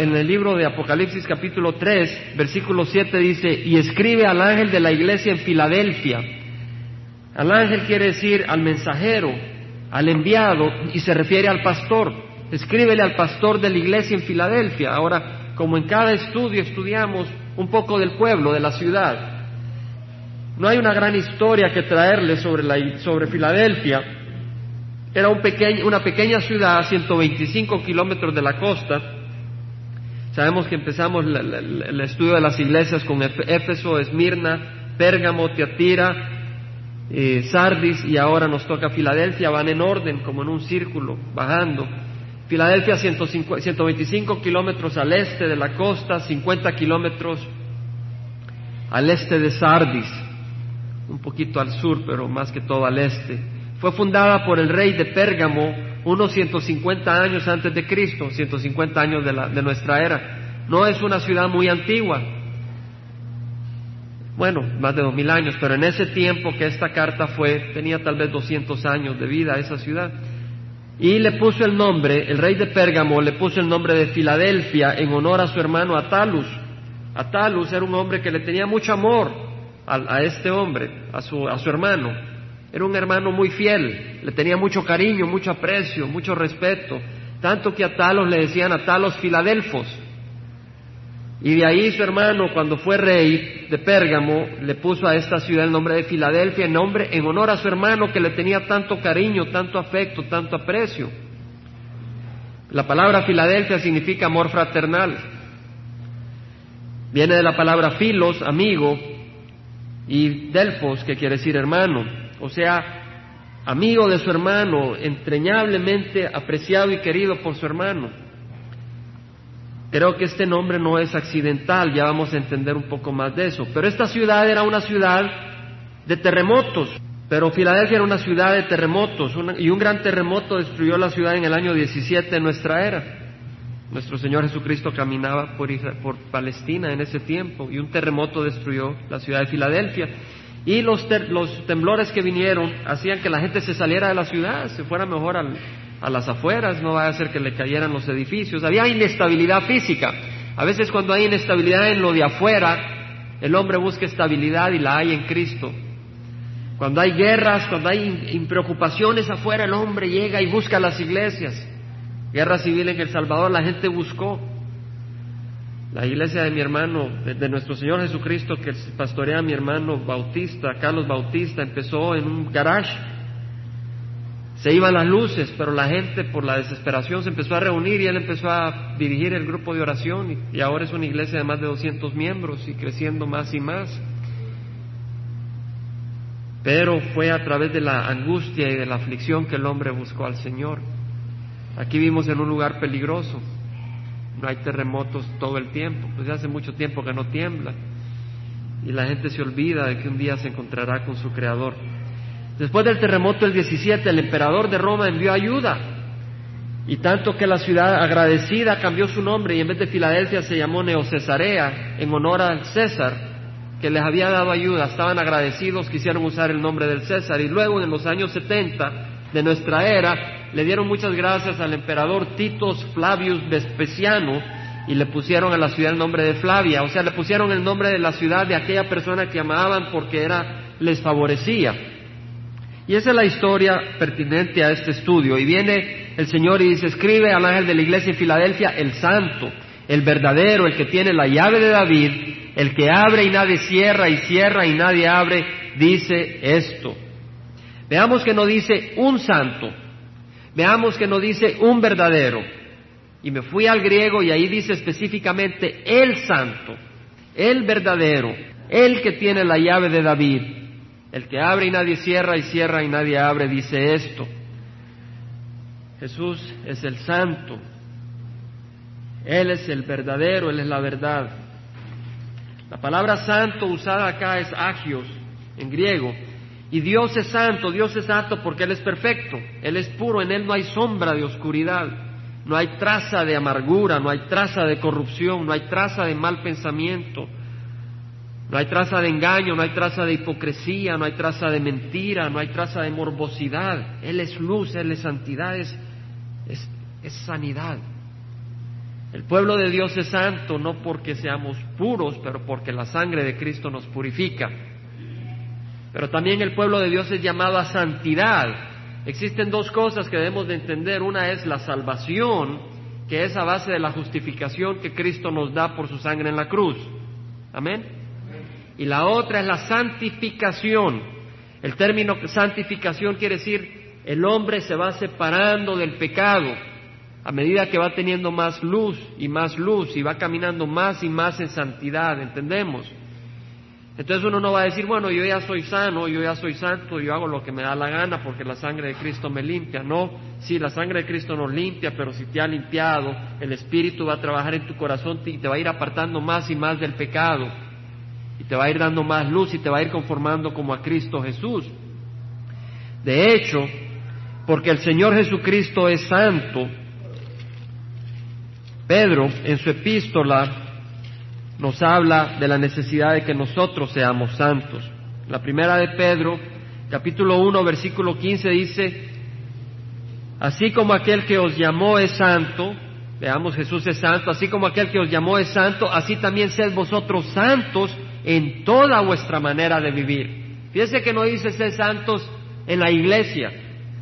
en el libro de Apocalipsis capítulo 3, versículo 7 dice, y escribe al ángel de la iglesia en Filadelfia. Al ángel quiere decir al mensajero, al enviado, y se refiere al pastor. Escríbele al pastor de la iglesia en Filadelfia. Ahora, como en cada estudio estudiamos un poco del pueblo, de la ciudad, no hay una gran historia que traerle sobre, la, sobre Filadelfia. Era un una pequeña ciudad a 125 kilómetros de la costa. Sabemos que empezamos el estudio de las iglesias con Éfeso, Esmirna, Pérgamo, Teatira, eh, Sardis y ahora nos toca Filadelfia. Van en orden, como en un círculo, bajando. Filadelfia 125 kilómetros al este de la costa, 50 kilómetros al este de Sardis, un poquito al sur, pero más que todo al este. Fue fundada por el rey de Pérgamo unos 150 años antes de Cristo, 150 años de, la, de nuestra era. No es una ciudad muy antigua, bueno, más de dos mil años, pero en ese tiempo que esta carta fue, tenía tal vez 200 años de vida esa ciudad. Y le puso el nombre, el rey de Pérgamo le puso el nombre de Filadelfia en honor a su hermano Atalus. Atalus era un hombre que le tenía mucho amor a, a este hombre, a su, a su hermano. Era un hermano muy fiel, le tenía mucho cariño, mucho aprecio, mucho respeto, tanto que a Talos le decían a Talos Filadelfos. Y de ahí su hermano, cuando fue rey de Pérgamo, le puso a esta ciudad el nombre de Filadelfia, en, nombre, en honor a su hermano que le tenía tanto cariño, tanto afecto, tanto aprecio. La palabra Filadelfia significa amor fraternal. Viene de la palabra filos, amigo, y delfos, que quiere decir hermano o sea, amigo de su hermano, entreñablemente apreciado y querido por su hermano. Creo que este nombre no es accidental, ya vamos a entender un poco más de eso. Pero esta ciudad era una ciudad de terremotos, pero Filadelfia era una ciudad de terremotos, y un gran terremoto destruyó la ciudad en el año 17 de nuestra era. Nuestro Señor Jesucristo caminaba por Palestina en ese tiempo, y un terremoto destruyó la ciudad de Filadelfia. Y los, temblores que vinieron hacían que la gente se saliera de la ciudad, se fuera mejor a las afueras, no vaya a ser que le cayeran los edificios. Había inestabilidad física. A veces cuando hay inestabilidad en lo de afuera, el hombre busca estabilidad y la hay en Cristo. Cuando hay guerras, cuando hay preocupaciones afuera, el hombre llega y busca las iglesias. Guerra civil en El Salvador, la gente buscó la iglesia de mi hermano, de, nuestro Señor Jesucristo, que pastorea a mi hermano Bautista, Carlos Bautista, empezó en un garage. Se iban las luces, pero la gente por la desesperación se empezó a reunir y él empezó a dirigir el grupo de oración y, ahora es una iglesia de más de 200 miembros y creciendo más y más. Pero fue a través de la angustia y de la aflicción que el hombre buscó al Señor. Aquí vimos en un lugar peligroso, no hay terremotos todo el tiempo, pues ya hace mucho tiempo que no tiembla. Y la gente se olvida de que un día se encontrará con su creador. Después del terremoto del 17, el emperador de Roma envió ayuda. Y tanto que la ciudad agradecida cambió su nombre y en vez de Filadelfia se llamó Neocesarea en honor al César que les había dado ayuda, estaban agradecidos, quisieron usar el nombre del César. Y luego en los años 70 de nuestra era le dieron muchas gracias al emperador Titus Flavius Vespasiano y le pusieron a la ciudad el nombre de Flavia, o sea, le pusieron el nombre de la ciudad de aquella persona que amaban porque era les favorecía. Y esa es la historia pertinente a este estudio. Y viene el Señor y dice, escribe al ángel de la iglesia en Filadelfia, el santo, el verdadero, el que tiene la llave de David, el que abre y nadie cierra y cierra y nadie abre, dice esto. Veamos que no dice un santo, Veamos que no dice un verdadero. Y me fui al griego y ahí dice específicamente el santo, el verdadero, el que tiene la llave de David, el que abre y nadie cierra y cierra y nadie abre, dice esto. Jesús es el santo, Él es el verdadero, Él es la verdad. La palabra santo usada acá es agios en griego, y Dios es santo, Dios es santo porque Él es perfecto, Él es puro, en Él no hay sombra de oscuridad, no hay traza de amargura, no hay traza de corrupción, no hay traza de mal pensamiento, no hay traza de engaño, no hay traza de hipocresía, no hay traza de mentira, no hay traza de morbosidad. Él es luz, Él es santidad, es, es sanidad. El pueblo de Dios es santo no porque seamos puros, pero porque la sangre de Cristo nos purifica. Pero también el pueblo de Dios es llamado a santidad. Existen dos cosas que debemos de entender. Una es la salvación, que es a base de la justificación que Cristo nos da por su sangre en la cruz. Amén. Y la otra es la santificación. El término santificación quiere decir el hombre se va separando del pecado a medida que va teniendo más luz y más luz y va caminando más y más en santidad, ¿entendemos? Entonces uno no va a decir, bueno, yo ya soy sano, yo ya soy santo, yo hago lo que me da la gana porque la sangre de Cristo me limpia. No, sí, la sangre de Cristo nos limpia, pero si te ha limpiado, el Espíritu va a trabajar en tu corazón y te va a ir apartando más y más del pecado. Y te va a ir dando más luz y te va a ir conformando como a Cristo Jesús. De hecho, porque el Señor Jesucristo es santo, Pedro en su epístola nos habla de la necesidad de que nosotros seamos santos. La primera de Pedro, capítulo 1, versículo 15 dice, así como aquel que os llamó es santo, veamos Jesús es santo, así como aquel que os llamó es santo, así también sed vosotros santos en toda vuestra manera de vivir. Fíjense que no dice sed santos en la iglesia,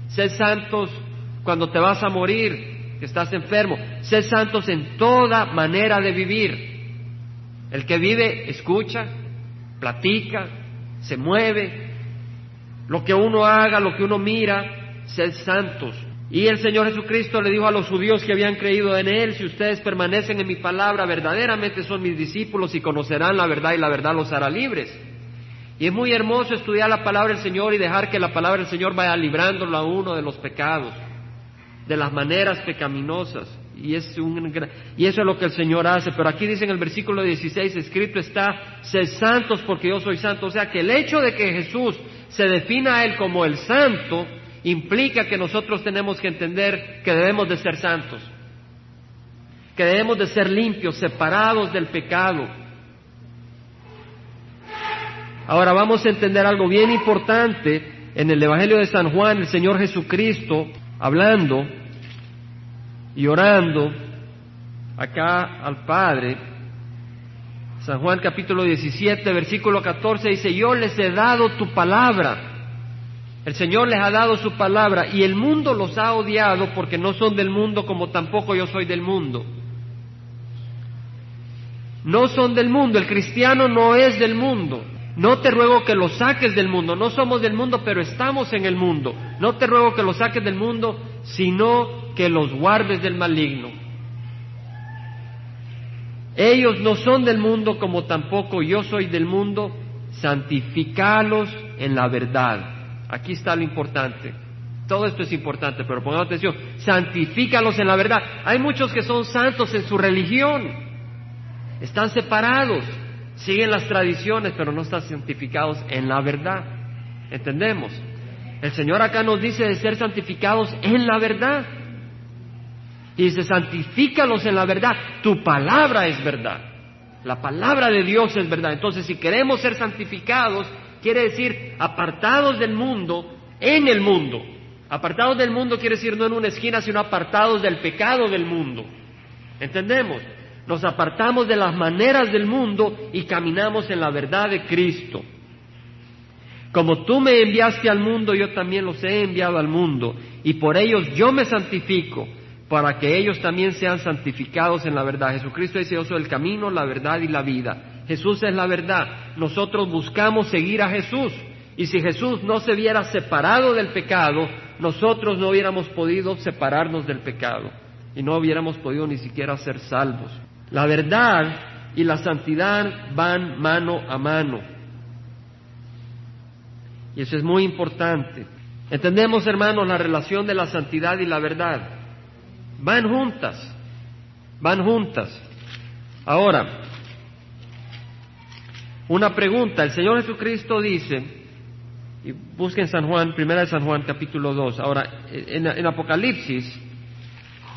sed santos cuando te vas a morir, que estás enfermo. Sed santos en toda manera de vivir. El que vive escucha, platica, se mueve. Lo que uno haga, lo que uno mira, sed santos. Y el Señor Jesucristo le dijo a los judíos que habían creído en Él, si ustedes permanecen en mi palabra, verdaderamente son mis discípulos y conocerán la verdad y la verdad los hará libres. Y es muy hermoso estudiar la palabra del Señor y dejar que la palabra del Señor vaya librándolo a uno de los pecados de las maneras pecaminosas. Y, eso es lo que el Señor hace. Pero aquí dice en el versículo 16, escrito está, sed santos porque yo soy santo. O sea que el hecho de que Jesús se defina a Él como el santo, implica que nosotros tenemos que entender que debemos de ser santos, que debemos de ser limpios, separados del pecado. Ahora vamos a entender algo bien importante. En el Evangelio de San Juan, el Señor Jesucristo, hablando, y orando acá al Padre. San Juan capítulo 17, versículo 14 dice, yo les he dado tu palabra. El Señor les ha dado su palabra y el mundo los ha odiado porque no son del mundo como tampoco yo soy del mundo. No son del mundo, el cristiano no es del mundo. No te ruego que lo saques del mundo, no somos del mundo, pero estamos en el mundo. No te ruego que lo saques del mundo, sino que los guardes del maligno. Ellos no son del mundo como tampoco yo soy del mundo, santificalos en la verdad. Aquí está lo importante. Todo esto es importante, pero pongamos atención, santifícalos en la verdad. Hay muchos que son santos en su religión, están separados, siguen las tradiciones, pero no están santificados en la verdad. ¿Entendemos? El Señor acá nos dice de ser santificados en la verdad. Y dice, santifícalos en la verdad. Tu palabra es verdad. La palabra de Dios es verdad. Entonces, si queremos ser santificados, quiere decir apartados del mundo, en el mundo. Apartados del mundo quiere decir no en una esquina, sino apartados del pecado del mundo. ¿Entendemos? Nos apartamos de las maneras del mundo y caminamos en la verdad de Cristo. Como tú me enviaste al mundo, yo también los he enviado al mundo, y por ellos yo me santifico para que ellos también sean santificados en la verdad. Jesucristo dice, yo soy el camino, la verdad y la vida. Jesús es la verdad. Nosotros buscamos seguir a Jesús. Y si Jesús no se hubiera separado del pecado, nosotros no hubiéramos podido separarnos del pecado. Y no hubiéramos podido ni siquiera ser salvos. La verdad y la santidad van mano a mano. Y eso es muy importante. Entendemos, hermanos, la relación de la santidad y la verdad. Van juntas, van juntas. Ahora, una pregunta. El Señor Jesucristo dice, y busquen San Juan, primera de San Juan, capítulo 2. Ahora, en, en Apocalipsis,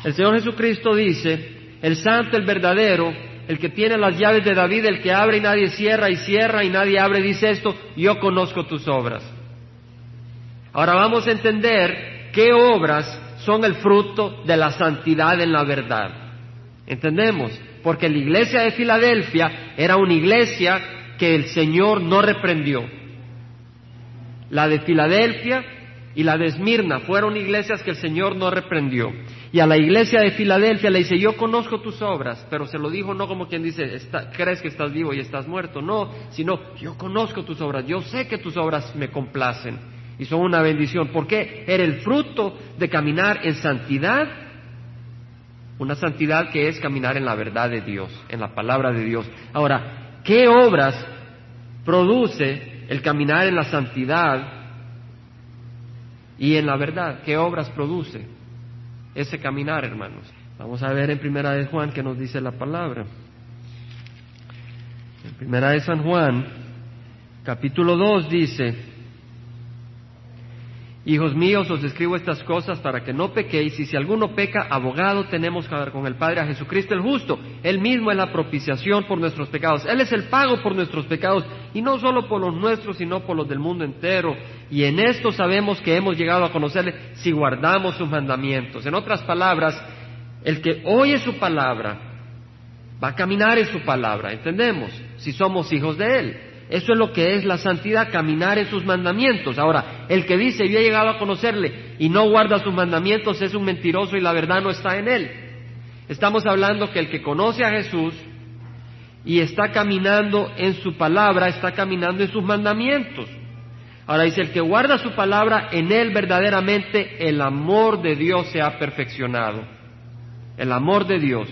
el Señor Jesucristo dice, el santo, el verdadero, el que tiene las llaves de David, el que abre y nadie cierra, y cierra y nadie abre, dice esto, yo conozco tus obras. Ahora vamos a entender qué obras son el fruto de la santidad en la verdad. ¿Entendemos? Porque la iglesia de Filadelfia era una iglesia que el Señor no reprendió. La de Filadelfia y la de Esmirna fueron iglesias que el Señor no reprendió. Y a la iglesia de Filadelfia le dice, yo conozco tus obras, pero se lo dijo no como quien dice, crees que estás vivo y estás muerto, no, sino yo conozco tus obras, yo sé que tus obras me complacen y son una bendición. porque Era el fruto de caminar en santidad, una santidad que es caminar en la verdad de Dios, en la palabra de Dios. Ahora, ¿qué obras produce el caminar en la santidad y en la verdad, ¿qué obras produce ese caminar, hermanos? Vamos a ver en Primera de Juan qué nos dice la palabra. En Primera de San Juan, capítulo 2 dice, Hijos míos, os escribo estas cosas para que no pequéis, y si alguno peca, abogado tenemos con el Padre a Jesucristo el justo. Él mismo es la propiciación por nuestros pecados. Él es el pago por nuestros pecados, y no solo por los nuestros, sino por los del mundo entero. Y en esto sabemos que hemos llegado a conocerle si guardamos sus mandamientos. En otras palabras, el que oye su palabra va a caminar en su palabra, ¿entendemos? Si somos hijos de Él. Eso es lo que es la santidad, caminar en sus mandamientos. Ahora, el que dice yo he llegado a conocerle y no guarda sus mandamientos es un mentiroso y la verdad no está en él. Estamos hablando que el que conoce a Jesús y está caminando en su palabra, está caminando en sus mandamientos. Ahora dice, el que guarda su palabra, en él verdaderamente el amor de Dios se ha perfeccionado. El amor de Dios.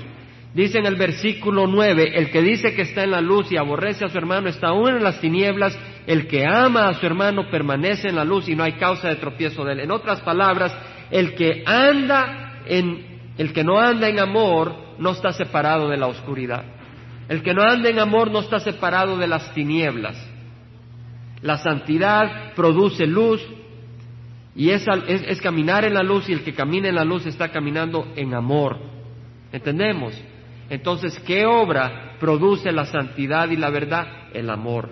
Dice en el versículo 9, el que dice que está en la luz y aborrece a su hermano está aún en las tinieblas, el que ama a su hermano permanece en la luz y no hay causa de tropiezo de él. En otras palabras, el que anda en, el que no anda en amor no está separado de la oscuridad. El que no anda en amor no está separado de las tinieblas. La santidad produce luz y es, es caminar en la luz y el que camina en la luz está caminando en amor. ¿Entendemos? Entonces, ¿qué obra produce la santidad y la verdad? El amor,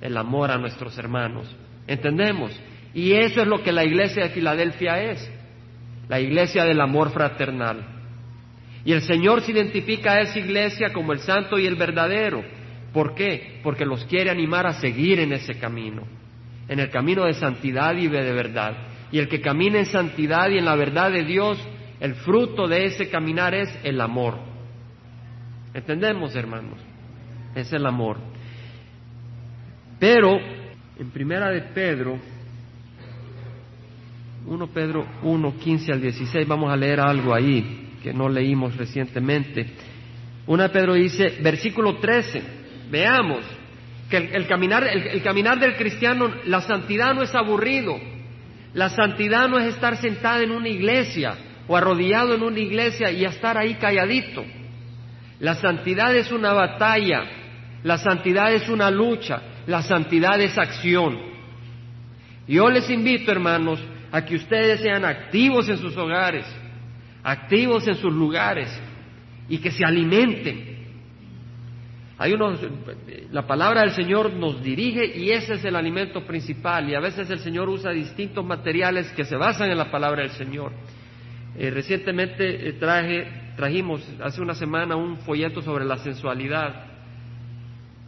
el amor a nuestros hermanos. ¿Entendemos? Y eso es lo que la iglesia de Filadelfia es, la iglesia del amor fraternal. Y el Señor se identifica a esa iglesia como el santo y el verdadero. ¿Por qué? Porque los quiere animar a seguir en ese camino, en el camino de santidad y de verdad. Y el que camina en santidad y en la verdad de Dios, el fruto de ese caminar es el amor. ¿Entendemos, hermanos? Es el amor. Pero, en primera de Pedro, 1 Pedro 1, 15 al 16, vamos a leer algo ahí que no leímos recientemente. 1 Pedro dice, versículo 13, veamos que el, caminar, el caminar del cristiano, la santidad no es aburrido, la santidad no es estar sentado en una iglesia o arrodillado en una iglesia y estar ahí calladito. La santidad es una batalla, la santidad es una lucha, la santidad es acción. Yo les invito, hermanos, a que ustedes sean activos en sus hogares, activos en sus lugares y que se alimenten. Hay unos, la palabra del Señor nos dirige y ese es el alimento principal y a veces el Señor usa distintos materiales que se basan en la palabra del Señor. Eh, recientemente eh, traje trajimos hace una semana un folleto sobre la sensualidad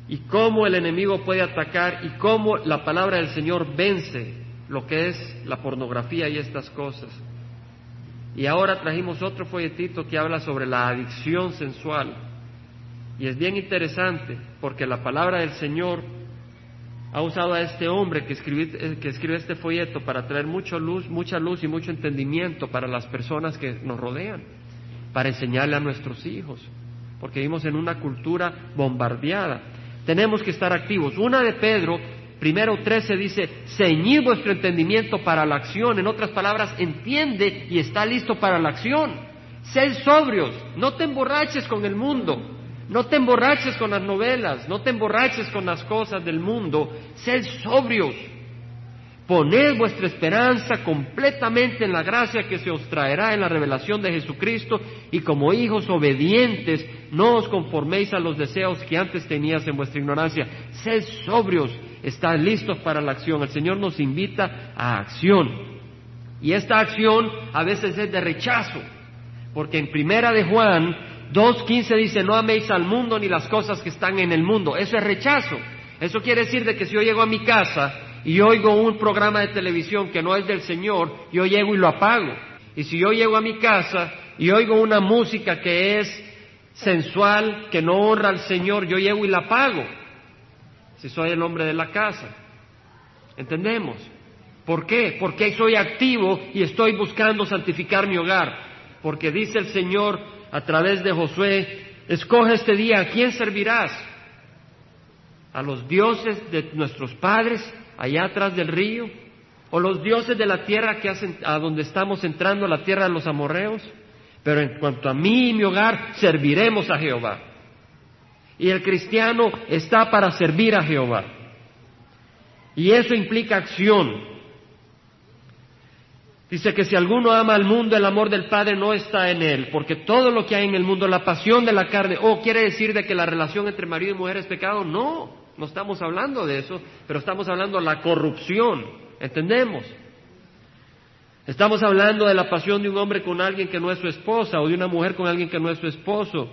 y cómo el enemigo puede atacar y cómo la palabra del Señor vence lo que es la pornografía y estas cosas. Y ahora trajimos otro folletito que habla sobre la adicción sensual. Y es bien interesante porque la palabra del Señor ha usado a este hombre que escribe, que escribe este folleto para traer mucha luz, mucha luz y mucho entendimiento para las personas que nos rodean para enseñarle a nuestros hijos, porque vivimos en una cultura bombardeada. Tenemos que estar activos. Una de Pedro, primero 13, dice, ceñid vuestro entendimiento para la acción. En otras palabras, entiende y está listo para la acción. Sed sobrios, no te emborraches con el mundo, no te emborraches con las novelas, no te emborraches con las cosas del mundo, sed sobrios Poned vuestra esperanza completamente en la gracia que se os traerá en la revelación de Jesucristo y como hijos obedientes no os conforméis a los deseos que antes tenías en vuestra ignorancia. Sed sobrios, estad listos para la acción. El Señor nos invita a acción. Y esta acción a veces es de rechazo, porque en primera de Juan 2.15 dice, no améis al mundo ni las cosas que están en el mundo. Eso es rechazo. Eso quiere decir de que si yo llego a mi casa y oigo un programa de televisión que no es del Señor, yo llego y lo apago. Y si yo llego a mi casa y oigo una música que es sensual, que no honra al Señor, yo llego y la apago. Si soy el hombre de la casa. ¿Entendemos? ¿Por qué? Porque soy activo y estoy buscando santificar mi hogar. Porque dice el Señor a través de Josué, escoge este día a quién servirás. A los dioses de nuestros padres allá atrás del río, o los dioses de la tierra que hacen, a donde estamos entrando, la tierra de los amorreos. Pero en cuanto a mí y mi hogar, serviremos a Jehová. Y el cristiano está para servir a Jehová. Y eso implica acción. Dice que si alguno ama al mundo, el amor del Padre no está en él, porque todo lo que hay en el mundo, la pasión de la carne, o quiere decir de que la relación entre marido y mujer es pecado, no, no estamos hablando de eso, pero estamos hablando de la corrupción, ¿entendemos? Estamos hablando de la pasión de un hombre con alguien que no es su esposa o de una mujer con alguien que no es su esposo.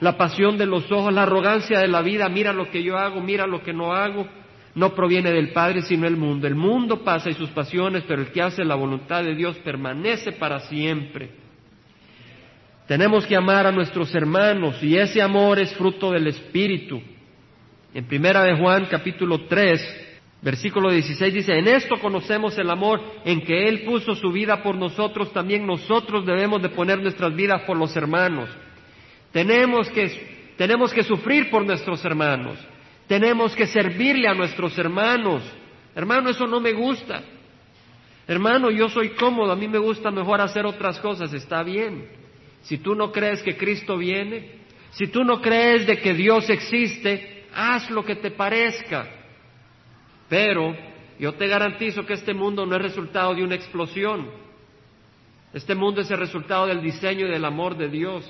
La pasión de los ojos, la arrogancia de la vida, mira lo que yo hago, mira lo que no hago, no proviene del Padre sino del mundo. El mundo pasa y sus pasiones, pero el que hace la voluntad de Dios permanece para siempre. Tenemos que amar a nuestros hermanos y ese amor es fruto del Espíritu. En primera de Juan capítulo 3, versículo 16 dice, en esto conocemos el amor en que Él puso su vida por nosotros, también nosotros debemos de poner nuestras vidas por los hermanos. Tenemos que, tenemos que sufrir por nuestros hermanos, tenemos que servirle a nuestros hermanos. Hermano, eso no me gusta. Hermano, yo soy cómodo, a mí me gusta mejor hacer otras cosas, está bien. Si tú no crees que Cristo viene, si tú no crees de que Dios existe, haz lo que te parezca. Pero yo te garantizo que este mundo no es resultado de una explosión. Este mundo es el resultado del diseño y del amor de Dios.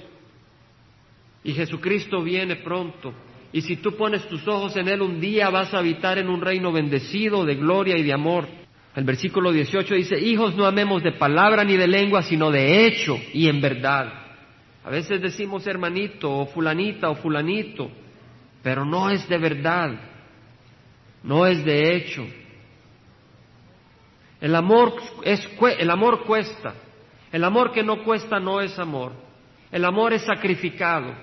Y Jesucristo viene pronto. Y si tú pones tus ojos en Él un día vas a habitar en un reino bendecido de gloria y de amor. El versículo 18 dice, hijos no amemos de palabra ni de lengua, sino de hecho y en verdad. A veces decimos hermanito o fulanita o fulanito, pero no es de verdad, no es de hecho. El amor, es, el amor cuesta, el amor que no cuesta no es amor, el amor es sacrificado,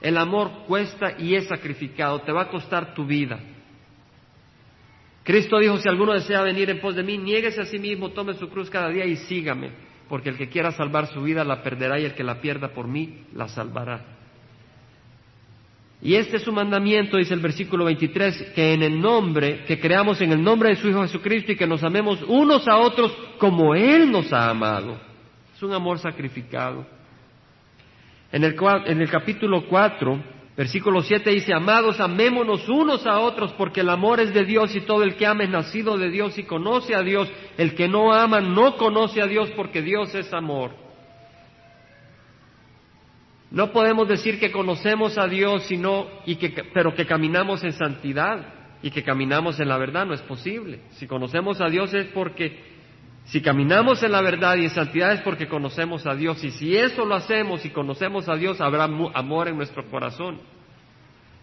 el amor cuesta y es sacrificado, te va a costar tu vida. Cristo dijo, si alguno desea venir en pos de mí, niéguese a sí mismo, tome su cruz cada día y sígame, porque el que quiera salvar su vida la perderá y el que la pierda por mí la salvará. Y este es su mandamiento, dice el versículo 23, que en el nombre, que creamos en el nombre de su Hijo Jesucristo y que nos amemos unos a otros como Él nos ha amado. Es un amor sacrificado. En el, en el capítulo 4, versículo 7 dice, amados, amémonos unos a otros porque el amor es de Dios y todo el que ama es nacido de Dios y conoce a Dios. El que no ama no conoce a Dios porque Dios es amor. No podemos decir que conocemos a Dios, sino, y que, pero que caminamos en santidad y que caminamos en la verdad. No es posible. Si conocemos a Dios es porque, si caminamos en la verdad y en santidad es porque conocemos a Dios. Y si eso lo hacemos y conocemos a Dios, habrá amor en nuestro corazón.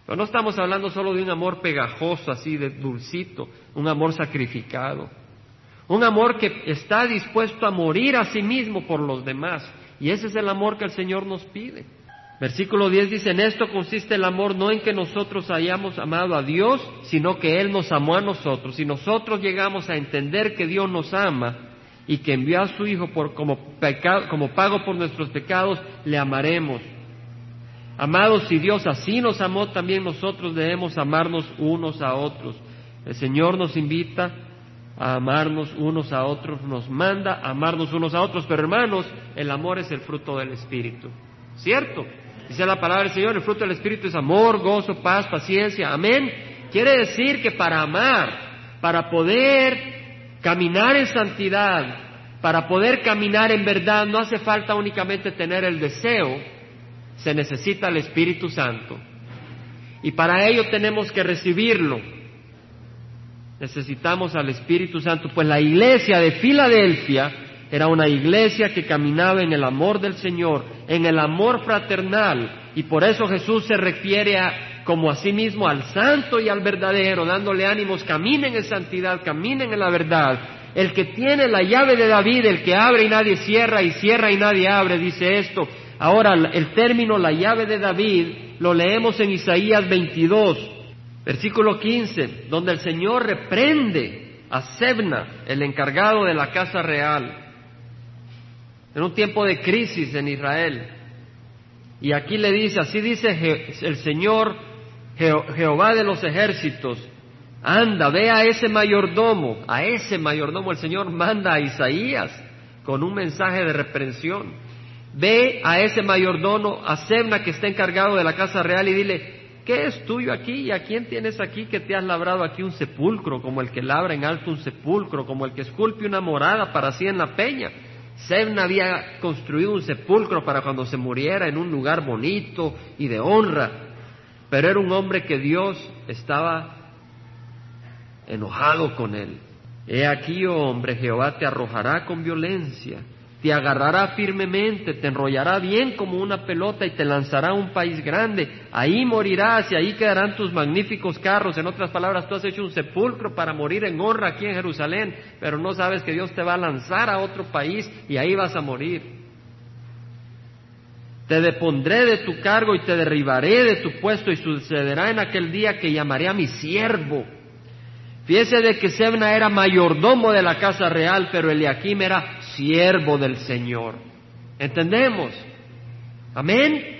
Pero no estamos hablando solo de un amor pegajoso, así de dulcito, un amor sacrificado. Un amor que está dispuesto a morir a sí mismo por los demás. Y ese es el amor que el Señor nos pide. Versículo 10 dice, en esto consiste el amor, no en que nosotros hayamos amado a Dios, sino que Él nos amó a nosotros. Si nosotros llegamos a entender que Dios nos ama y que envió a su Hijo como, como pago por nuestros pecados, le amaremos. Amados, si Dios así nos amó, también nosotros debemos amarnos unos a otros. El Señor nos invita a amarnos unos a otros, nos manda a amarnos unos a otros, pero hermanos, el amor es el fruto del Espíritu. ¿Cierto? Dice la palabra del Señor, el fruto del Espíritu es amor, gozo, paz, paciencia. Amén. Quiere decir que para amar, para poder caminar en santidad, para poder caminar en verdad, no hace falta únicamente tener el deseo, se necesita el Espíritu Santo. Y para ello tenemos que recibirlo. Necesitamos al Espíritu Santo, pues la iglesia de Filadelfia Era una iglesia que caminaba en el amor del Señor, en el amor fraternal, y por eso Jesús se refiere a, como a sí mismo al santo y al verdadero, dándole ánimos, caminen en santidad, caminen en la verdad. El que tiene la llave de David, el que abre y nadie cierra, y cierra y nadie abre, dice esto. Ahora, el término la llave de David lo leemos en Isaías 22, versículo 15, donde el Señor reprende a Sebna, el encargado de la casa real, en un tiempo de crisis en Israel. Y aquí le dice, así dice el Señor Jehová de los ejércitos, anda, ve a ese mayordomo, a ese mayordomo el Señor manda a Isaías con un mensaje de reprensión. Ve a ese mayordomo, a Sebna que está encargado de la casa real y dile, ¿qué es tuyo aquí? ¿Y a quién tienes aquí que te has labrado aquí un sepulcro, como el que labra en alto un sepulcro, como el que esculpe una morada para sí en la peña? Sebna había construido un sepulcro para cuando se muriera en un lugar bonito y de honra, pero era un hombre que Dios estaba enojado con él. He aquí, oh hombre, Jehová te arrojará con violencia, te agarrará firmemente, te enrollará bien como una pelota y te lanzará a un país grande. Ahí morirás y ahí quedarán tus magníficos carros. En otras palabras, tú has hecho un sepulcro para morir en honra aquí en Jerusalén, pero no sabes que Dios te va a lanzar a otro país y ahí vas a morir. Te depondré de tu cargo y te derribaré de tu puesto y sucederá en aquel día que llamaré a mi siervo. Fíjese de que Sebna era mayordomo de la casa real, pero Eliakim era siervo del Señor. ¿Entendemos? Amén.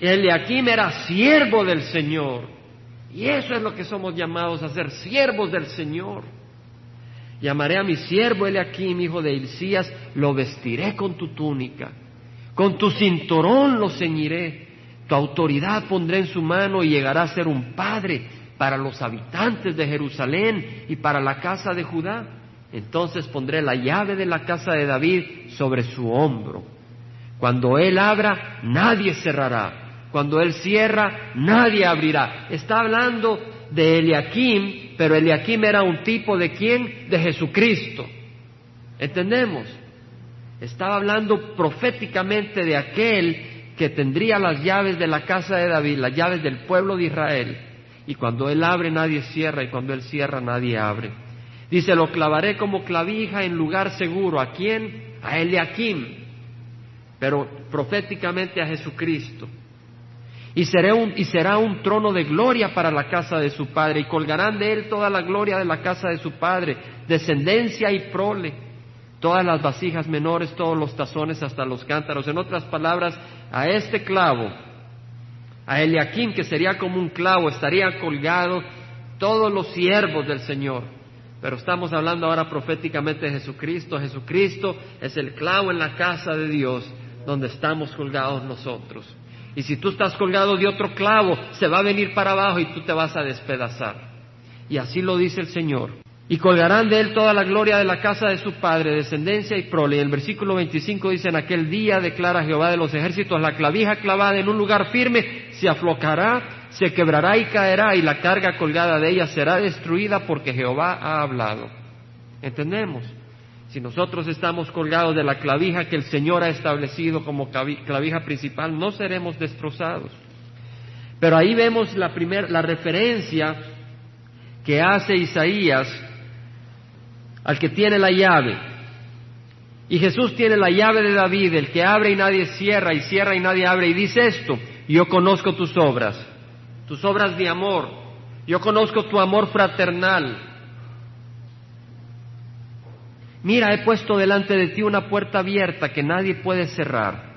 Eliakim era siervo del Señor. Y eso es lo que somos llamados a ser, siervos del Señor. Llamaré a mi siervo Eliakim, hijo de Hilcías, lo vestiré con tu túnica, con tu cinturón lo ceñiré, tu autoridad pondré en su mano y llegará a ser un padre para los habitantes de Jerusalén y para la casa de Judá. Entonces pondré la llave de la casa de David sobre su hombro. Cuando él abra, nadie cerrará. Cuando él cierra, nadie abrirá. Está hablando de Eliakim, pero Eliakim era un tipo de quién? De Jesucristo. ¿Entendemos? Estaba hablando proféticamente de aquel que tendría las llaves de la casa de David, las llaves del pueblo de Israel. Y cuando él abre, nadie cierra, y cuando él cierra, nadie abre. Dice, lo clavaré como clavija en lugar seguro. ¿A quién? A Eliakim, pero proféticamente a Jesucristo. Y, un, y será un trono de gloria para la casa de su padre, y colgarán de él toda la gloria de la casa de su padre, descendencia y prole, todas las vasijas menores, todos los tazones hasta los cántaros. En otras palabras, a este clavo, a Eliakim, que sería como un clavo, estaría colgado todos los siervos del Señor pero estamos hablando ahora proféticamente de Jesucristo. Jesucristo es el clavo en la casa de Dios donde estamos colgados nosotros. Y si tú estás colgado de otro clavo, se va a venir para abajo y tú te vas a despedazar. Y así lo dice el Señor. Y colgarán de él toda la gloria de la casa de su padre, descendencia y prole. Y el versículo 25 dice, en aquel día declara Jehová de los ejércitos, la clavija clavada en un lugar firme se aflocará se quebrará y caerá y la carga colgada de ella será destruida porque Jehová ha hablado. ¿Entendemos? Si nosotros estamos colgados de la clavija que el Señor ha establecido como clavija principal, no seremos destrozados. Pero ahí vemos la, la referencia que hace Isaías al que tiene la llave. Y Jesús tiene la llave de David, el que abre y nadie cierra, y cierra y nadie abre, y dice esto, yo conozco tus obras tus obras de amor. Yo conozco tu amor fraternal. Mira, he puesto delante de ti una puerta abierta que nadie puede cerrar.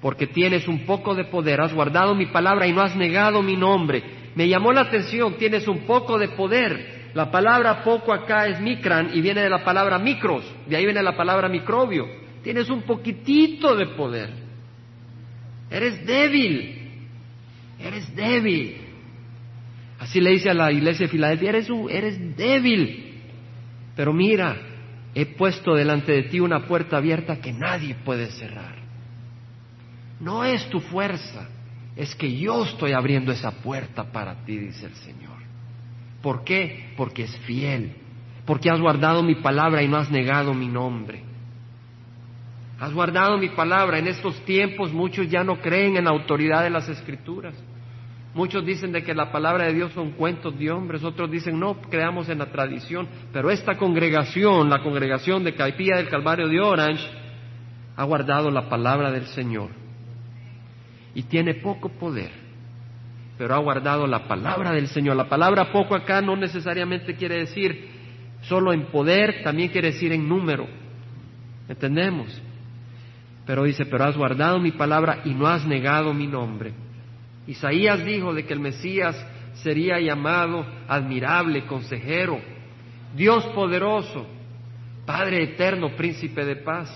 Porque tienes un poco de poder, has guardado mi palabra y no has negado mi nombre. Me llamó la atención, tienes un poco de poder. La palabra poco acá es micran y viene de la palabra micros, de ahí viene la palabra microbio. Tienes un poquitito de poder. Eres débil, eres débil. Así le dice a la iglesia de Filadelfia, eres, eres débil. Pero mira, he puesto delante de ti una puerta abierta que nadie puede cerrar. No es tu fuerza, es que yo estoy abriendo esa puerta para ti, dice el Señor. ¿Por qué? Porque es fiel, porque has guardado mi palabra y no has negado mi nombre. Has guardado mi palabra. En estos tiempos muchos ya no creen en la autoridad de las escrituras. Muchos dicen de que la palabra de Dios son cuentos de hombres, otros dicen no, creamos en la tradición, pero esta congregación, la congregación de Caipilla del Calvario de Orange, ha guardado la palabra del Señor y tiene poco poder, pero ha guardado la palabra del Señor. La palabra poco acá no necesariamente quiere decir solo en poder, también quiere decir en número. ¿Entendemos? Pero dice, pero has guardado mi palabra y no has negado mi nombre. Isaías dijo de que el Mesías sería llamado admirable, consejero, Dios poderoso, Padre eterno, príncipe de paz.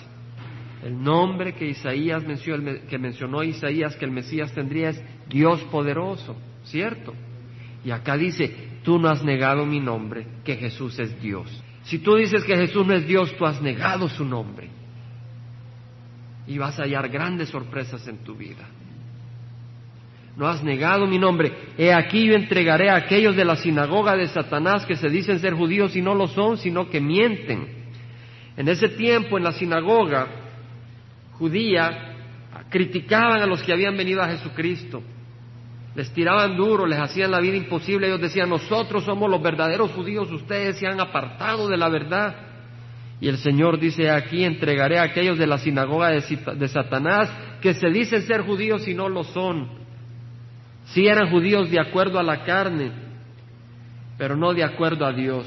El nombre que Isaías mencionó, que mencionó Isaías que el Mesías tendría es Dios poderoso, ¿cierto? Y acá dice, tú no has negado mi nombre, que Jesús es Dios. Si tú dices que Jesús no es Dios, tú has negado su nombre. Y vas a hallar grandes sorpresas en tu vida no has negado mi nombre. He aquí yo entregaré a aquellos de la sinagoga de Satanás que se dicen ser judíos y no lo son, sino que mienten. En ese tiempo en la sinagoga judía criticaban a los que habían venido a Jesucristo. Les tiraban duro, les hacían la vida imposible. Ellos decían, nosotros somos los verdaderos judíos, ustedes se han apartado de la verdad. Y el Señor dice, aquí entregaré a aquellos de la sinagoga de, Satanás que se dicen ser judíos y no lo son Sí eran judíos de acuerdo a la carne, pero no de acuerdo a Dios.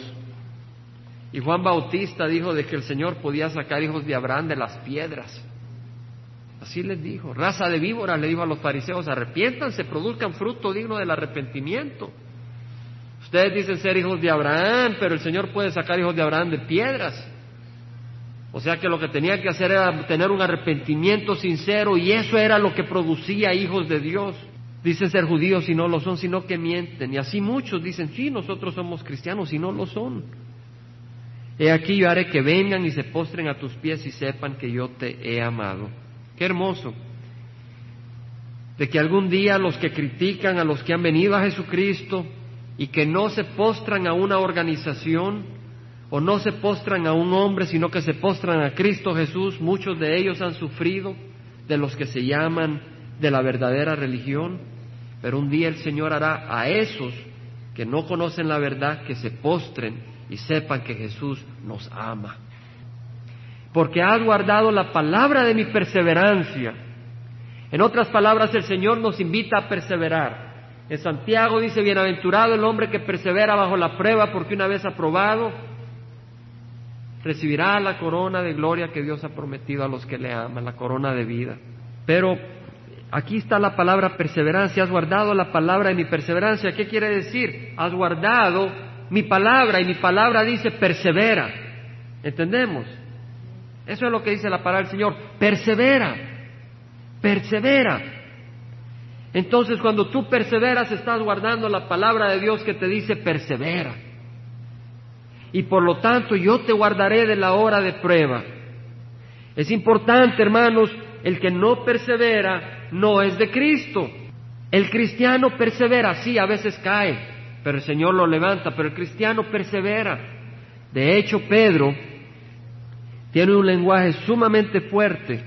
Y Juan Bautista dijo de que el Señor podía sacar hijos de Abraham de las piedras. Así les dijo. Raza de víboras le dijo a los fariseos, arrepiéntanse, produzcan fruto digno del arrepentimiento. Ustedes dicen ser hijos de Abraham, pero el Señor puede sacar hijos de Abraham de piedras. O sea que lo que tenía que hacer era tener un arrepentimiento sincero y eso era lo que producía hijos de Dios. Dicen ser judíos y no lo son, sino que mienten. Y así muchos dicen, sí, nosotros somos cristianos y no lo son. He aquí yo haré que vengan y se postren a tus pies y sepan que yo te he amado. Qué hermoso. De que algún día los que critican a los que han venido a Jesucristo y que no se postran a una organización o no se postran a un hombre, sino que se postran a Cristo Jesús, muchos de ellos han sufrido de los que se llaman de la verdadera religión, pero un día el Señor hará a esos que no conocen la verdad que se postren y sepan que Jesús nos ama. Porque has guardado la palabra de mi perseverancia. En otras palabras, el Señor nos invita a perseverar. En Santiago dice, bienaventurado el hombre que persevera bajo la prueba, porque una vez aprobado, recibirá la corona de gloria que Dios ha prometido a los que le aman, la corona de vida. Pero Aquí está la palabra perseverancia. Has guardado la palabra de mi perseverancia. ¿Qué quiere decir? Has guardado mi palabra y mi palabra dice persevera. ¿Entendemos? Eso es lo que dice la palabra del Señor. Persevera. Persevera. Entonces cuando tú perseveras estás guardando la palabra de Dios que te dice persevera. Y por lo tanto yo te guardaré de la hora de prueba. Es importante, hermanos, el que no persevera no es de Cristo. El cristiano persevera, sí, a veces cae, pero el Señor lo levanta, pero el cristiano persevera. De hecho, Pedro tiene un lenguaje sumamente fuerte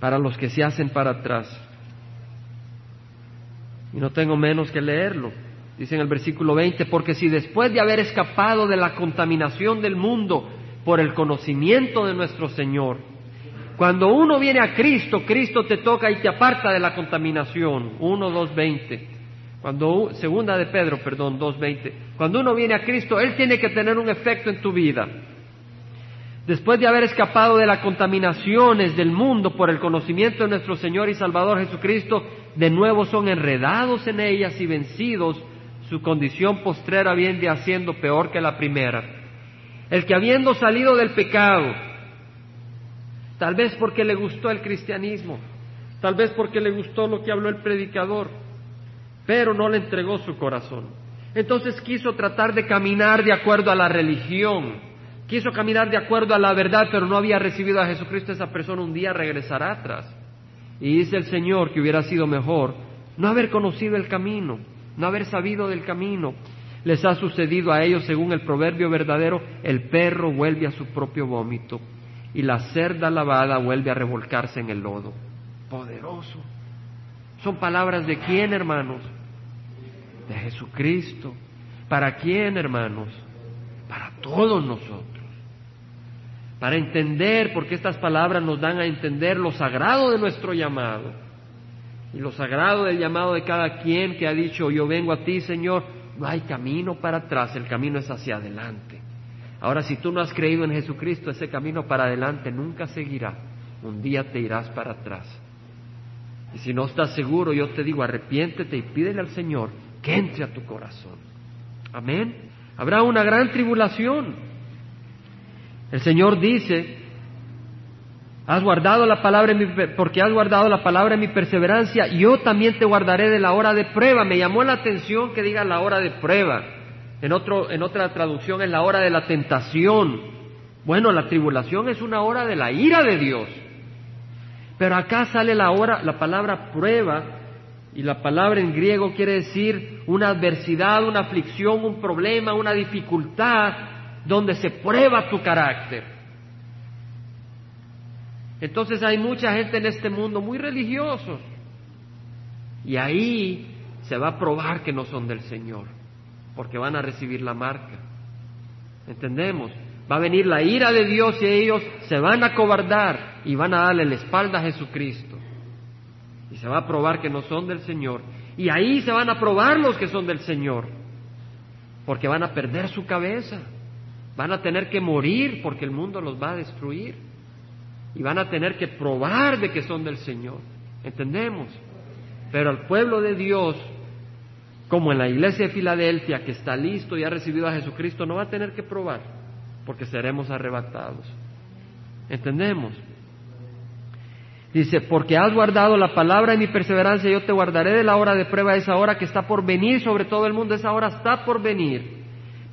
para los que se hacen para atrás. Y no tengo menos que leerlo. Dice en el versículo 20, porque si después de haber escapado de la contaminación del mundo por el conocimiento de nuestro Señor, cuando uno viene a Cristo, Cristo te toca y te aparta de la contaminación. 1, 2, 20. Cuando, segunda de Pedro, perdón, 2.20. Cuando uno viene a Cristo, Él tiene que tener un efecto en tu vida. Después de haber escapado de las contaminaciones del mundo por el conocimiento de nuestro Señor y Salvador Jesucristo, de nuevo son enredados en ellas y vencidos, su condición postrera viene haciendo peor que la primera. El que habiendo salido del pecado, tal vez porque le gustó el cristianismo, tal vez porque le gustó lo que habló el predicador, pero no le entregó su corazón. Entonces quiso tratar de caminar de acuerdo a la religión, quiso caminar de acuerdo a la verdad, pero no había recibido a Jesucristo, esa persona un día regresará atrás. Y dice el Señor que hubiera sido mejor no haber conocido el camino, no haber sabido del camino, Les ha sucedido a ellos, según el proverbio verdadero, el perro vuelve a su propio vómito y la cerda lavada vuelve a revolcarse en el lodo. Poderoso. Son palabras de quién, hermanos? De Jesucristo. ¿Para quién, hermanos? Para todos nosotros. Para entender, porque estas palabras nos dan a entender lo sagrado de nuestro llamado y lo sagrado del llamado de cada quien que ha dicho, yo vengo a ti, Señor, no hay camino para atrás, el camino es hacia adelante. Ahora, si tú no has creído en Jesucristo, ese camino para adelante nunca seguirá. Un día te irás para atrás. Y si no estás seguro, yo te digo, arrepiéntete y pídele al Señor que entre a tu corazón. Amén. Habrá una gran tribulación. El Señor dice, Has guardado la palabra mi, porque has guardado la palabra en mi perseverancia, yo también te guardaré de la hora de prueba. Me llamó la atención que diga la hora de prueba. En, otro, en otra traducción es la hora de la tentación. Bueno, la tribulación es una hora de la ira de Dios. Pero acá sale la hora, la palabra prueba, y la palabra en griego quiere decir una adversidad, una aflicción, un problema, una dificultad, donde se prueba tu carácter. Entonces hay mucha gente en este mundo muy religiosos. Y ahí se va a probar que no son del Señor, porque van a recibir la marca. ¿Entendemos? Va a venir la ira de Dios y ellos se van a cobardar y van a darle la espalda a Jesucristo. Y se va a probar que no son del Señor. Y ahí se van a probar los que son del Señor, porque van a perder su cabeza. Van a tener que morir porque el mundo los va a destruir y van a tener que probar de que son del Señor. ¿Entendemos? Pero al pueblo de Dios, como en la iglesia de Filadelfia, que está listo y ha recibido a Jesucristo, no va a tener que probar, porque seremos arrebatados. ¿Entendemos? Dice, porque has guardado la palabra de mi perseverancia, yo te guardaré de la hora de prueba, esa hora que está por venir sobre todo el mundo, esa hora está por venir.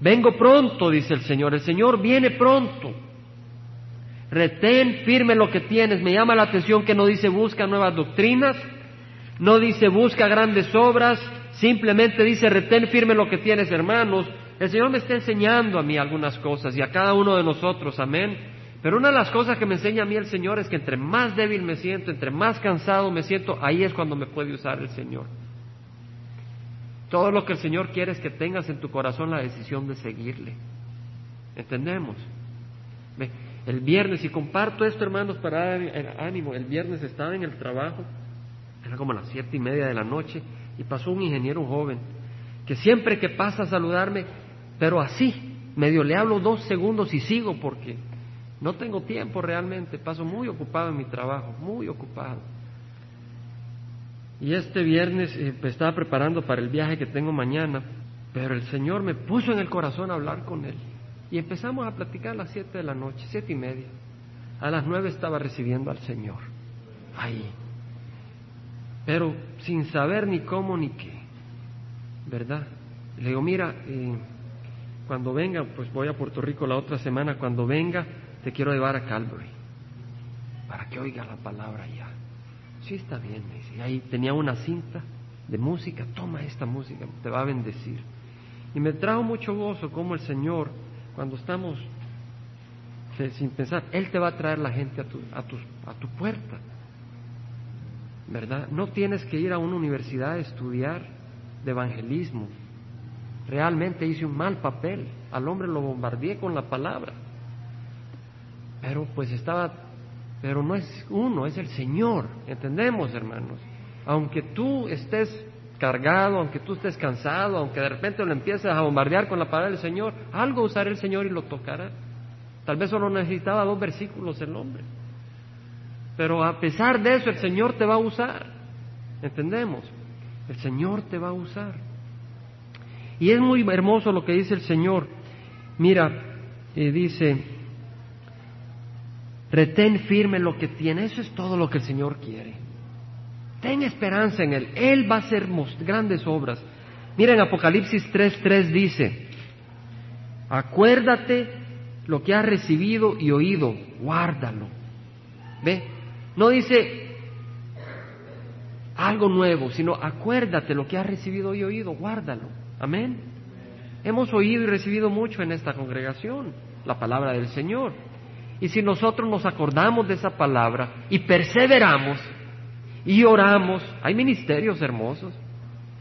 Vengo pronto, dice el Señor, el Señor viene pronto. Retén firme lo que tienes. Me llama la atención que no dice busca nuevas doctrinas, no dice busca grandes obras, simplemente dice retén firme lo que tienes, hermanos. El Señor me está enseñando a mí algunas cosas y a cada uno de nosotros, amén. Pero una de las cosas que me enseña a mí el Señor es que entre más débil me siento, entre más cansado me siento, ahí es cuando me puede usar el Señor. Todo lo que el Señor quiere es que tengas en tu corazón la decisión de seguirle. ¿Entendemos? El viernes, y comparto esto, hermanos, para dar ánimo, el viernes estaba en el trabajo, era como las siete y media de la noche, y pasó un ingeniero joven, que siempre que pasa a saludarme, pero así, medio le hablo dos segundos y sigo porque no tengo tiempo realmente, paso muy ocupado en mi trabajo, muy ocupado. Y este viernes eh, estaba preparando para el viaje que tengo mañana, pero el Señor me puso en el corazón a hablar con él. Y empezamos a platicar a las siete de la noche, siete y media. A las nueve estaba recibiendo al Señor. Ahí. Pero sin saber ni cómo ni qué. ¿Verdad? Le digo, mira, eh, cuando venga, pues voy a Puerto Rico la otra semana, cuando venga, te quiero llevar a Calvary. Para que oiga la palabra ya. Sí, está bien, me dice. Ahí tenía una cinta de música, toma esta música, te va a bendecir. Y me trajo mucho gozo como el Señor cuando estamos sin pensar, Él te va a traer la gente a tu, a, tu, a tu puerta. ¿Verdad? No tienes que ir a una universidad a estudiar de evangelismo. Realmente hice un mal papel. Al hombre lo bombardeé con la palabra. Pero pues estaba, pero no es uno, es el Señor. ¿Entendemos, hermanos? Aunque tú estés cargado, aunque tú estés cansado, aunque de repente lo empieces a bombardear con la palabra del Señor, algo usará el Señor y lo tocará. Tal vez solo necesitaba dos versículos el hombre. Pero a pesar de eso, el Señor te va a usar. ¿Entendemos? El Señor te va a usar. Y es muy hermoso lo que dice el Señor. Mira, eh, dice, retén firme lo que tiene. Eso es todo lo que el Señor quiere. Ten esperanza en Él. Él va a hacer grandes obras. Miren, Apocalipsis 3.3 dice, acuérdate lo que has recibido y oído, guárdalo. ¿Ve? No dice algo nuevo, sino acuérdate lo que has recibido y oído, guárdalo. Amén. Hemos oído y recibido mucho en esta congregación la palabra del Señor. Y si nosotros nos acordamos de esa palabra y perseveramos y oramos, hay ministerios hermosos,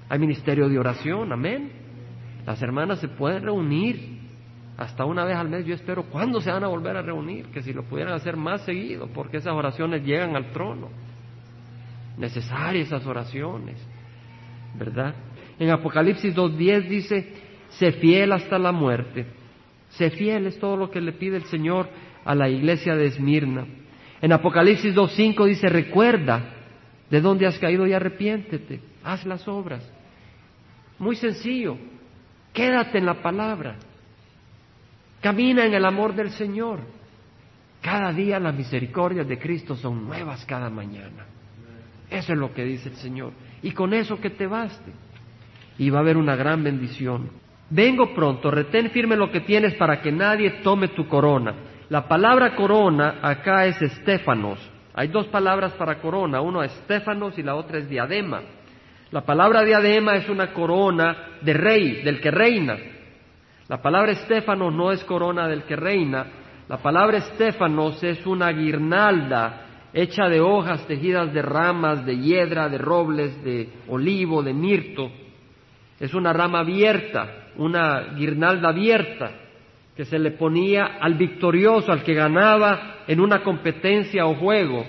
hay ministerio de oración, amén. Las hermanas se pueden reunir hasta una vez al mes. Yo espero cuándo se van a volver a reunir, que si lo pudieran hacer más seguido, porque esas oraciones llegan al trono. Necesarias esas oraciones, ¿verdad? En Apocalipsis 2.10 dice, sé fiel hasta la muerte. Sé fiel es todo lo que le pide el Señor a la iglesia de Esmirna. En Apocalipsis 2.5 dice, recuerda de dónde has caído y arrepiéntete, haz las obras. Muy sencillo, quédate en la palabra, camina en el amor del Señor. Cada día las misericordias de Cristo son nuevas cada mañana. Eso es lo que dice el Señor. Y con eso que te baste. Y va a haber una gran bendición. Vengo pronto, retén firme lo que tienes para que nadie tome tu corona. La palabra corona acá es estéfanos. Hay dos palabras para corona, uno es estéfanos y la otra es diadema. La palabra diadema es una corona de rey, del que reina. La palabra estéfanos no es corona del que reina. La palabra estéfanos es una guirnalda hecha de hojas tejidas de ramas, de hiedra, de robles, de olivo, de mirto. Es una rama abierta, una guirnalda abierta que se le ponía al victorioso, al que ganaba en una competencia o juego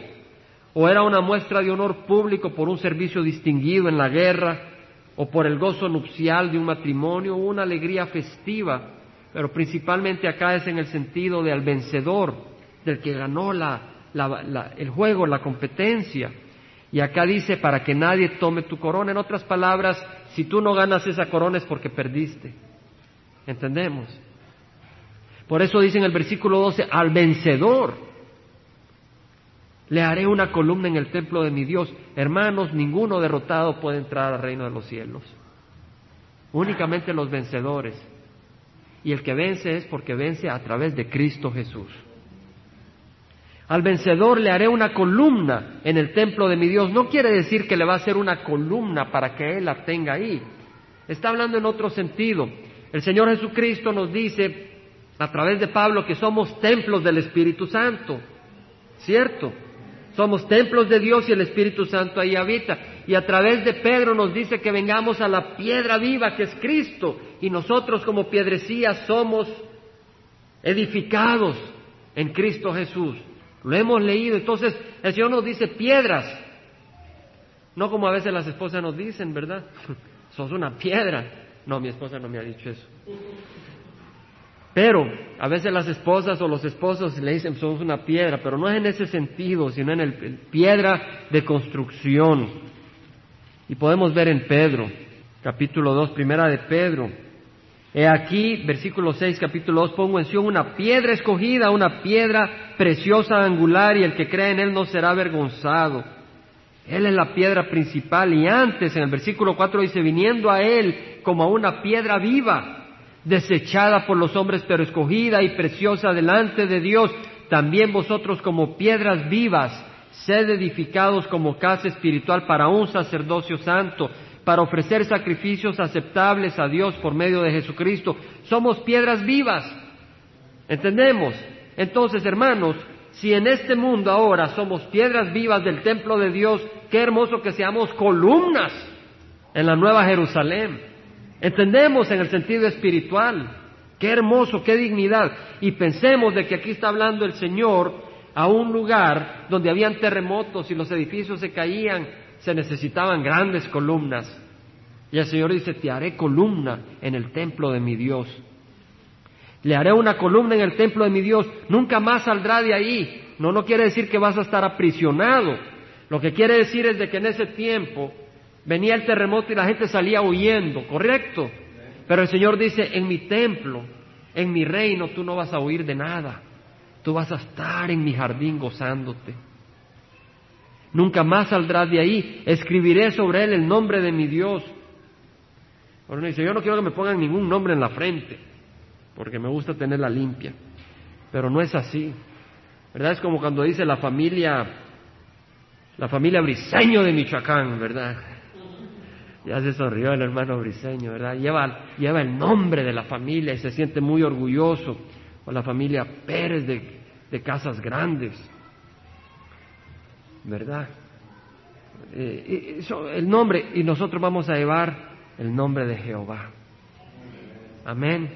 o era una muestra de honor público por un servicio distinguido en la guerra, o por el gozo nupcial de un matrimonio, o una alegría festiva, pero principalmente acá es en el sentido de al vencedor, del que ganó el juego, la competencia. Y acá dice, para que nadie tome tu corona. En otras palabras, si tú no ganas esa corona es porque perdiste. ¿Entendemos? Por eso dice en el versículo 12, al vencedor le haré una columna en el templo de mi Dios. Hermanos, ninguno derrotado puede entrar al reino de los cielos. Únicamente los vencedores. Y el que vence es porque vence a través de Cristo Jesús. Al vencedor le haré una columna en el templo de mi Dios. No quiere decir que le va a hacer una columna para que Él la tenga ahí. Está hablando en otro sentido. El Señor Jesucristo nos dice a través de Pablo que somos templos del Espíritu Santo. ¿Cierto? Somos templos de Dios y el Espíritu Santo ahí habita. Y a través de Pedro nos dice que vengamos a la piedra viva que es Cristo. Y nosotros como piedrecías somos edificados en Cristo Jesús. Lo hemos leído. Entonces el Señor nos dice piedras. No como a veces las esposas nos dicen, ¿verdad? Sos una piedra. No, mi esposa no me ha dicho eso. Pero a veces las esposas o los esposos le dicen somos una piedra, pero no es en ese sentido, sino en el, piedra de construcción. Y podemos ver en Pedro, capítulo 2, primera de Pedro. He aquí, versículo 6, capítulo 2, pongo en sí una piedra escogida, una piedra preciosa, angular, y el que cree en él no será avergonzado. Él es la piedra principal, y antes, en el versículo 4 dice, viniendo a él como a una piedra viva desechada por los hombres, pero escogida y preciosa delante de Dios, también vosotros como piedras vivas, sed edificados como casa espiritual para un sacerdocio santo, para ofrecer sacrificios aceptables a Dios por medio de Jesucristo. Somos piedras vivas. ¿Entendemos? Entonces, hermanos, si en este mundo ahora somos piedras vivas del templo de Dios, qué hermoso que seamos columnas en la nueva Jerusalén. Entendemos en el sentido espiritual. Qué hermoso, qué dignidad. Y pensemos de que aquí está hablando el Señor a un lugar donde habían terremotos y los edificios se caían, se necesitaban grandes columnas. Y el Señor dice, te haré columna en el templo de mi Dios. Le haré una columna en el templo de mi Dios. Nunca más saldrá de ahí. No, no quiere decir que vas a estar aprisionado. Lo que quiere decir es de que en ese tiempo Venía el terremoto y la gente salía huyendo, ¿correcto? Pero el Señor dice, en mi templo, en mi reino, tú no vas a huir de nada. Tú vas a estar en mi jardín gozándote. Nunca más saldrás de ahí. Escribiré sobre él el nombre de mi Dios. Bueno, dice, yo no quiero que me pongan ningún nombre en la frente, porque me gusta tenerla limpia. Pero no es así. ¿Verdad? Es como cuando dice la familia, la familia Briseño de Michoacán, ¿verdad? Ya se sonrió el hermano Briseño, ¿verdad? Lleva, el nombre de la familia y se siente muy orgulloso. O la familia Pérez de, Casas Grandes. ¿Verdad? Eh, el nombre, y nosotros vamos a llevar el nombre de Jehová. Amén.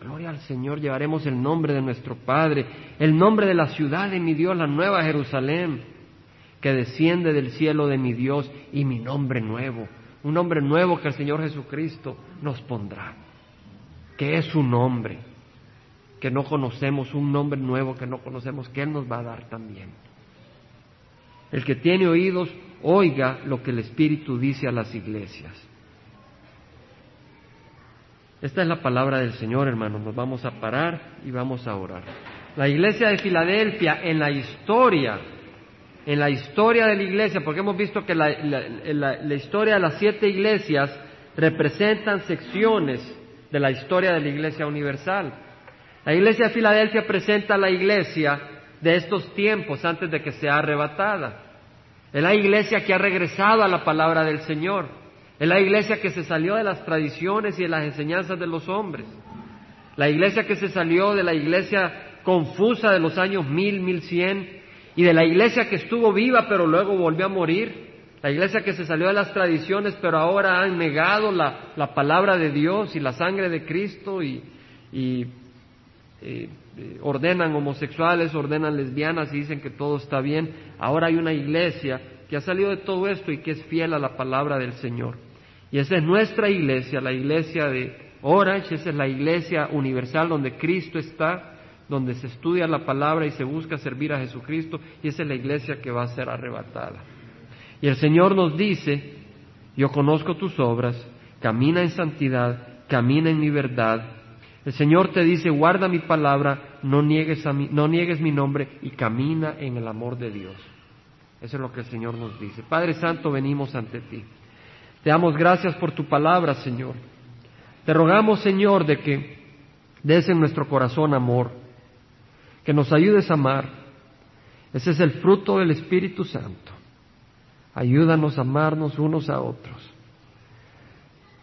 Gloria al Señor, llevaremos el nombre de nuestro Padre, el nombre de la ciudad de mi Dios, la nueva Jerusalén, que desciende del cielo de mi Dios y mi nombre nuevo, un nombre nuevo que el Señor Jesucristo nos pondrá, que es su nombre, que no conocemos, un nombre nuevo que no conocemos, que Él nos va a dar también. El que tiene oídos, oiga lo que el Espíritu dice a las iglesias. Esta es la palabra del Señor, hermanos. Nos vamos a parar y vamos a orar. La iglesia de Filadelfia, en la historia, en la historia de la iglesia, porque hemos visto que la, historia de las siete iglesias representan secciones de la historia de la iglesia universal. La iglesia de Filadelfia presenta la iglesia de estos tiempos antes de que sea arrebatada. Es la iglesia que ha regresado a la palabra del Señor. Es la iglesia que se salió de las tradiciones y de las enseñanzas de los hombres. La iglesia que se salió de la iglesia confusa de los años mil, mil cien y de la iglesia que estuvo viva pero luego volvió a morir. La iglesia que se salió de las tradiciones pero ahora han negado la, palabra de Dios y la sangre de Cristo y, y eh, ordenan homosexuales, ordenan lesbianas y dicen que todo está bien. Ahora hay una iglesia que ha salido de todo esto y que es fiel a la palabra del Señor. Y esa es nuestra iglesia, la iglesia de Orange, esa es la iglesia universal donde Cristo está, donde se estudia la palabra y se busca servir a Jesucristo, y esa es la iglesia que va a ser arrebatada. Y el Señor nos dice, yo conozco tus obras, camina en santidad, camina en mi verdad. El Señor te dice, guarda mi palabra, no niegues, a no niegues mi nombre y camina en el amor de Dios. Eso es lo que el Señor nos dice. Padre Santo, venimos ante ti. Te damos gracias por tu palabra, Señor. Te rogamos, Señor, de que des en nuestro corazón amor, que nos ayudes a amar. Ese es el fruto del Espíritu Santo. Ayúdanos a amarnos unos a otros.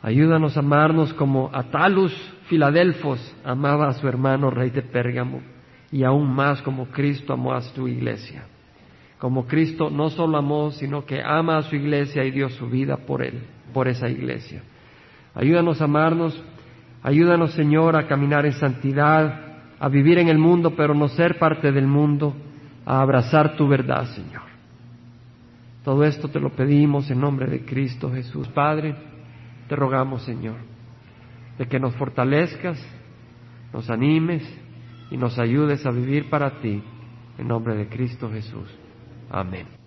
Ayúdanos a amarnos como Atalus Filadelfos amaba a su hermano rey de Pérgamo y aún más como Cristo amó a su iglesia como Cristo no solo amó, sino que ama a su iglesia y dio su vida por él, por esa iglesia. Ayúdanos a amarnos, ayúdanos Señor a caminar en santidad, a vivir en el mundo, pero no ser parte del mundo, a abrazar tu verdad, Señor. Todo esto te lo pedimos en nombre de Cristo Jesús. Padre, te rogamos, Señor, de que nos fortalezcas, nos animes y nos ayudes a vivir para ti, en nombre de Cristo Jesús. Amén.